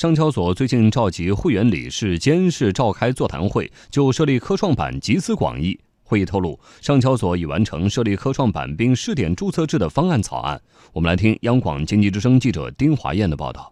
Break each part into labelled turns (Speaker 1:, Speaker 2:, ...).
Speaker 1: 上交所最近召集会员理事监事召开座谈会，就设立科创板集思广益。会议透露，上交所已完成设立科创板并试点注册制的方案草案。我们来听央广经济之声记者丁华燕的报道。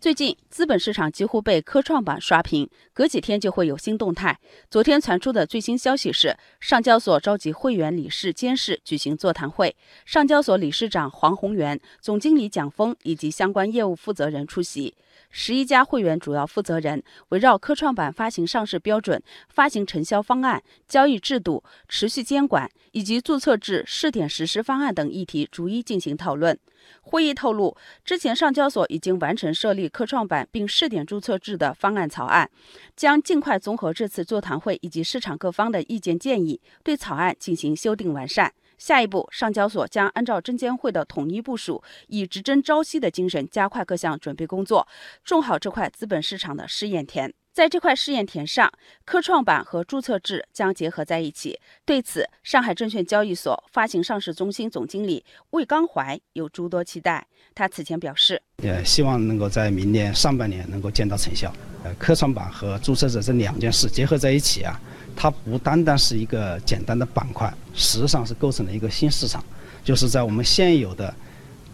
Speaker 2: 最近，资本市场几乎被科创板刷屏，隔几天就会有新动态。昨天传出的最新消息是，上交所召集会员理事监事举行座谈会，上交所理事长黄宏元、总经理蒋峰以及相关业务负责人出席。十一家会员主要负责人围绕科创板发行上市标准、发行承销方案、交易制度、持续监管以及注册制试点实施方案等议题逐一进行讨论。会议透露，之前上交所已经完成设立科创板并试点注册制的方案草案，将尽快综合这次座谈会以及市场各方的意见建议，对草案进行修订完善。下一步，上交所将按照证监会的统一部署，以直针朝夕的精神，加快各项准备工作，种好这块资本市场的试验田。在这块试验田上，科创板和注册制将结合在一起。对此，上海证券交易所发行上市中心总经理魏刚怀有诸多期待。他此前表示，
Speaker 3: 也希望能够在明年上半年能够见到成效。呃，科创板和注册制这两件事结合在一起啊，它不单单是一个简单的板块，实际上是构成了一个新市场，就是在我们现有的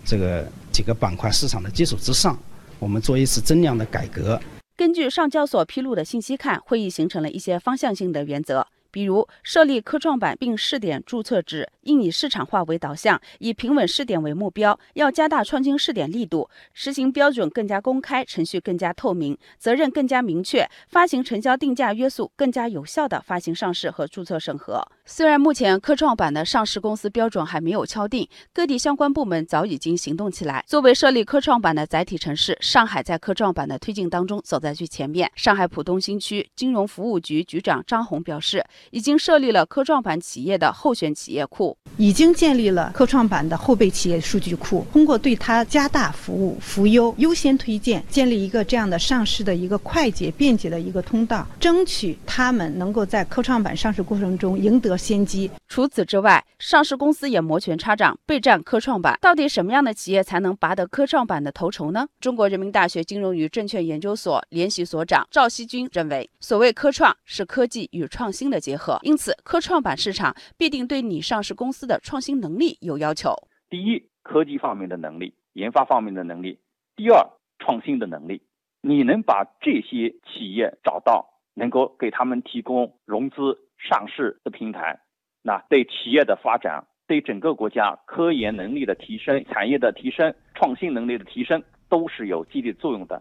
Speaker 3: 这个几个板块市场的基础之上，我们做一次增量的改革。
Speaker 2: 根据上交所披露的信息看，会议形成了一些方向性的原则。比如设立科创板并试点注册制，应以市场化为导向，以平稳试点为目标，要加大创新试点力度，实行标准更加公开，程序更加透明，责任更加明确，发行成交定价约束更加有效的发行上市和注册审核。虽然目前科创板的上市公司标准还没有敲定，各地相关部门早已经行动起来。作为设立科创板的载体城市，上海在科创板的推进当中走在最前面。上海浦东新区金融服务局局长张红表示。已经设立了科创板企业的候选企业库，
Speaker 4: 已经建立了科创板的后备企业数据库。通过对它加大服务、扶优、优先推荐，建立一个这样的上市的一个快捷、便捷的一个通道，争取他们能够在科创板上市过程中赢得先机。
Speaker 2: 除此之外，上市公司也摩拳擦掌备战科创板。到底什么样的企业才能拔得科创板的头筹呢？中国人民大学金融与证券研究所联席所长赵锡军认为，所谓科创是科技与创新的结。合，因此科创板市场必定对你上市公司的创新能力有要求。
Speaker 5: 第一，科技方面的能力、研发方面的能力；第二，创新的能力。你能把这些企业找到，能够给他们提供融资、上市的平台，那对企业的发展、对整个国家科研能力的提升、产业的提升、创新能力的提升，都是有激励作用的。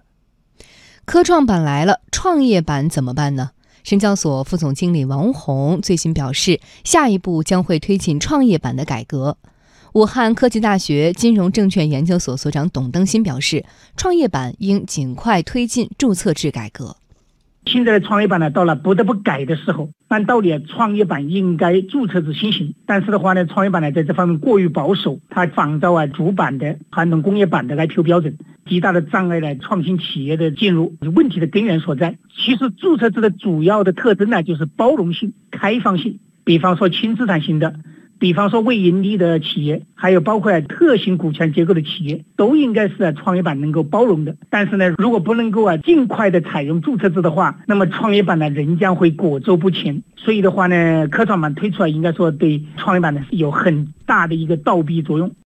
Speaker 6: 科创板来了，创业板怎么办呢？深交所副总经理王红最新表示，下一步将会推进创业板的改革。武汉科技大学金融证券研究所所长董登新表示，创业板应尽快推进注册制改革。
Speaker 7: 现在的创业板呢，到了不得不改的时候。按道理，创业板应该注册制先行，但是的话呢，创业板呢在这方面过于保守，它仿照啊主板的传统工业板的 IPO 标准，极大的障碍了创新企业的进入。问题的根源所在，其实注册制的主要的特征呢，就是包容性、开放性。比方说轻资产型的。比方说，未盈利的企业，还有包括特型股权结构的企业，都应该是创业板能够包容的。但是呢，如果不能够啊尽快的采用注册制的话，那么创业板呢仍将会裹足不前。所以的话呢，科创板推出来，应该说对创业板呢是有很大的一个倒逼作用。